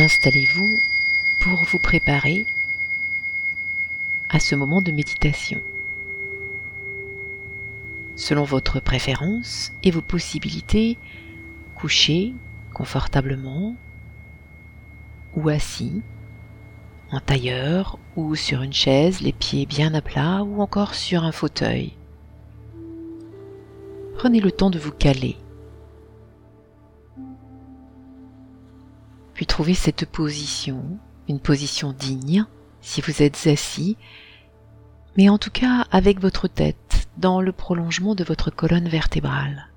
Installez-vous pour vous préparer à ce moment de méditation. Selon votre préférence et vos possibilités, couché confortablement ou assis, en tailleur ou sur une chaise, les pieds bien à plat ou encore sur un fauteuil. Prenez le temps de vous caler. Puis trouvez cette position, une position digne si vous êtes assis, mais en tout cas avec votre tête dans le prolongement de votre colonne vertébrale.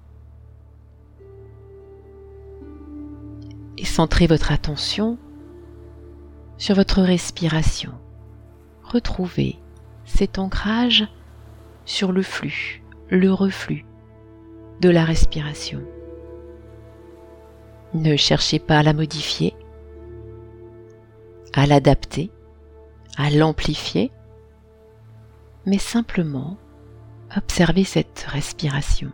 Et centrez votre attention sur votre respiration. Retrouvez cet ancrage sur le flux, le reflux de la respiration. Ne cherchez pas à la modifier, à l'adapter, à l'amplifier, mais simplement observez cette respiration.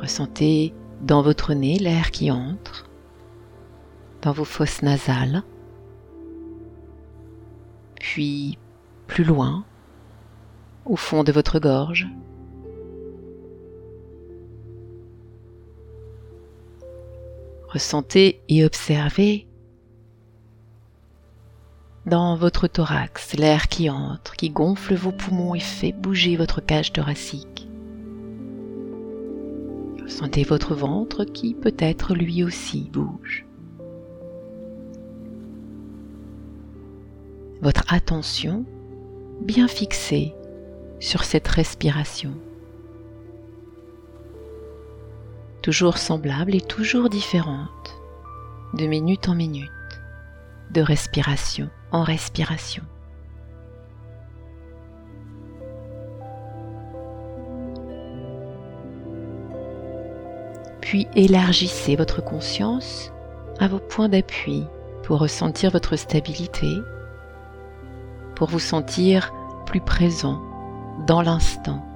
Ressentez dans votre nez l'air qui entre, dans vos fosses nasales, puis plus loin, au fond de votre gorge. Ressentez et observez dans votre thorax l'air qui entre, qui gonfle vos poumons et fait bouger votre cage thoracique. Ressentez votre ventre qui peut-être lui aussi bouge. votre attention bien fixée sur cette respiration. Toujours semblable et toujours différente, de minute en minute, de respiration en respiration. Puis élargissez votre conscience à vos points d'appui pour ressentir votre stabilité pour vous sentir plus présent dans l'instant.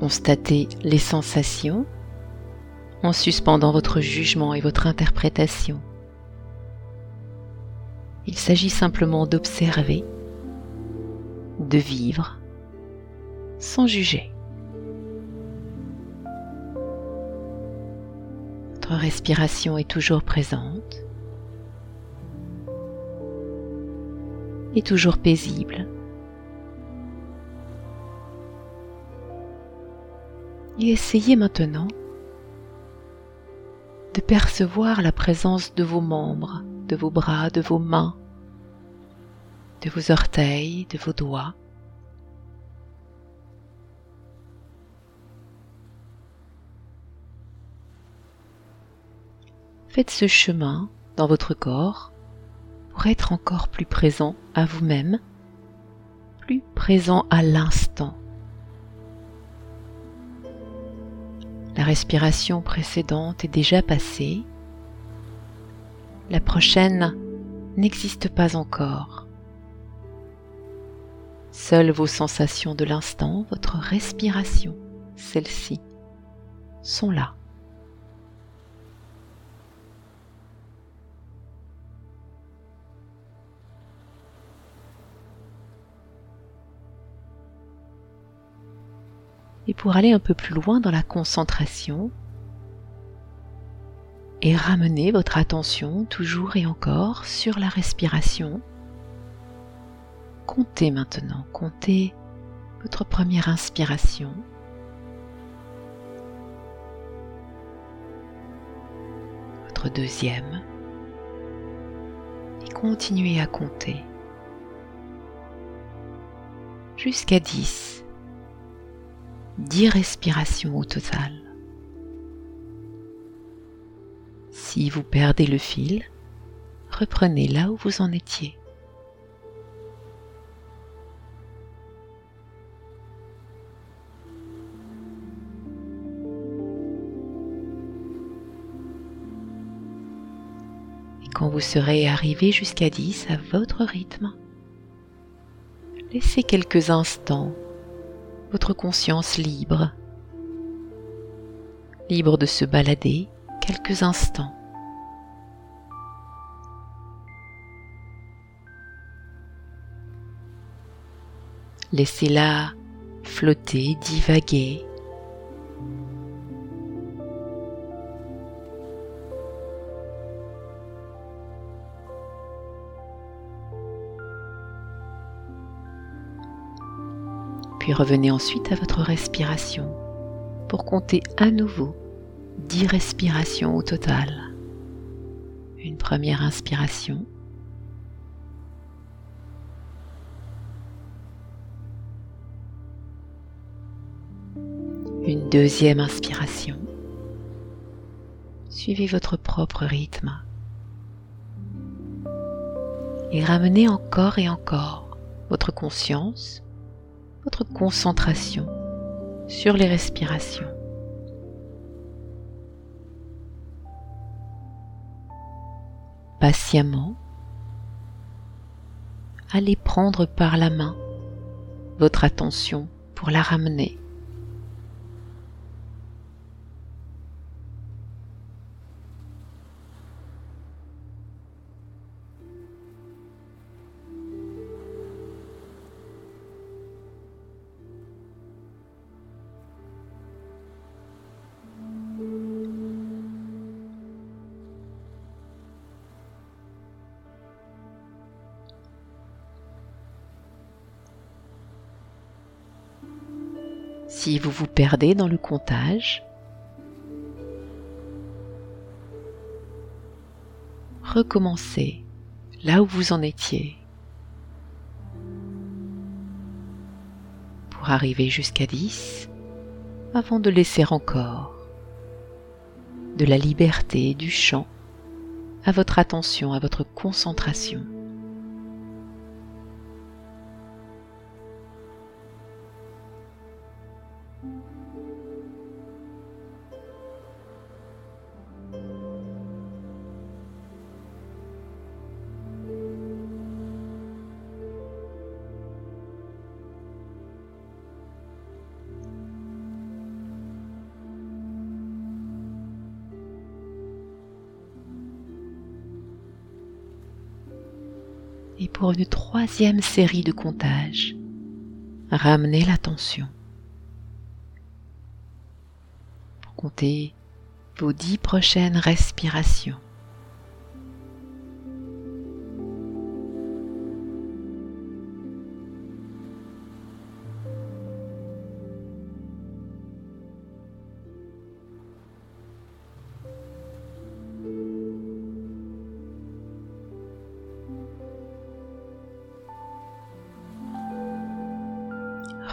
Constatez les sensations en suspendant votre jugement et votre interprétation. Il s'agit simplement d'observer, de vivre, sans juger. respiration est toujours présente et toujours paisible. Essayez maintenant de percevoir la présence de vos membres, de vos bras, de vos mains, de vos orteils, de vos doigts. Faites ce chemin dans votre corps pour être encore plus présent à vous-même, plus présent à l'instant. La respiration précédente est déjà passée. La prochaine n'existe pas encore. Seules vos sensations de l'instant, votre respiration, celles-ci, sont là. Pour aller un peu plus loin dans la concentration et ramener votre attention toujours et encore sur la respiration. Comptez maintenant, comptez votre première inspiration. Votre deuxième. Et continuez à compter jusqu'à 10 10 respirations au total. Si vous perdez le fil, reprenez là où vous en étiez. Et quand vous serez arrivé jusqu'à 10 à votre rythme, laissez quelques instants votre conscience libre, libre de se balader quelques instants. Laissez-la flotter, divaguer. Revenez ensuite à votre respiration pour compter à nouveau 10 respirations au total. Une première inspiration. Une deuxième inspiration. Suivez votre propre rythme. Et ramenez encore et encore votre conscience, votre concentration sur les respirations. Patiemment, allez prendre par la main votre attention pour la ramener Si vous vous perdez dans le comptage, recommencez là où vous en étiez pour arriver jusqu'à 10 avant de laisser encore de la liberté du chant à votre attention, à votre concentration. Et pour une troisième série de comptages, ramenez l'attention pour compter vos dix prochaines respirations.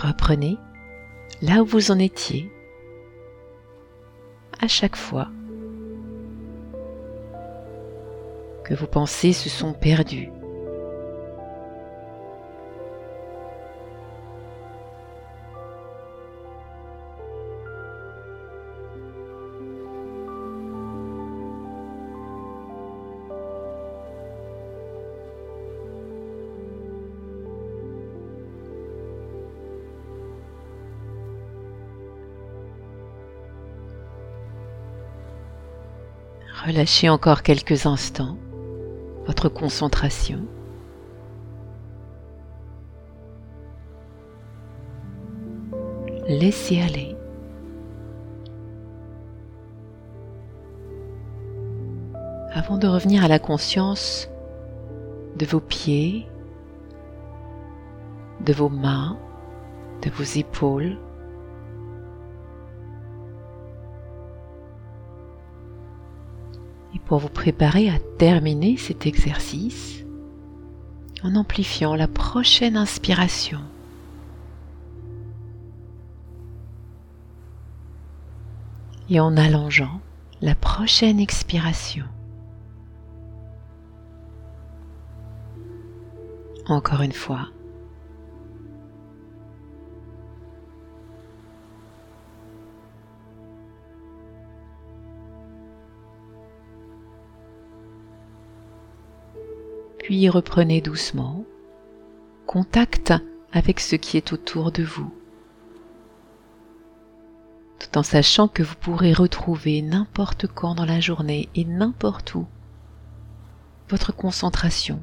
Reprenez là où vous en étiez à chaque fois que vos pensées se sont perdues. Relâchez encore quelques instants votre concentration. Laissez aller. Avant de revenir à la conscience de vos pieds, de vos mains, de vos épaules, pour vous préparer à terminer cet exercice en amplifiant la prochaine inspiration. Et en allongeant la prochaine expiration. Encore une fois. Puis reprenez doucement contact avec ce qui est autour de vous, tout en sachant que vous pourrez retrouver n'importe quand dans la journée et n'importe où votre concentration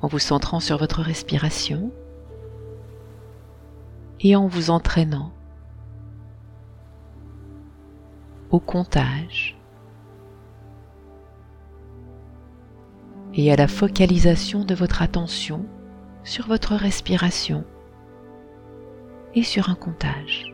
en vous centrant sur votre respiration et en vous entraînant au comptage et à la focalisation de votre attention sur votre respiration et sur un comptage.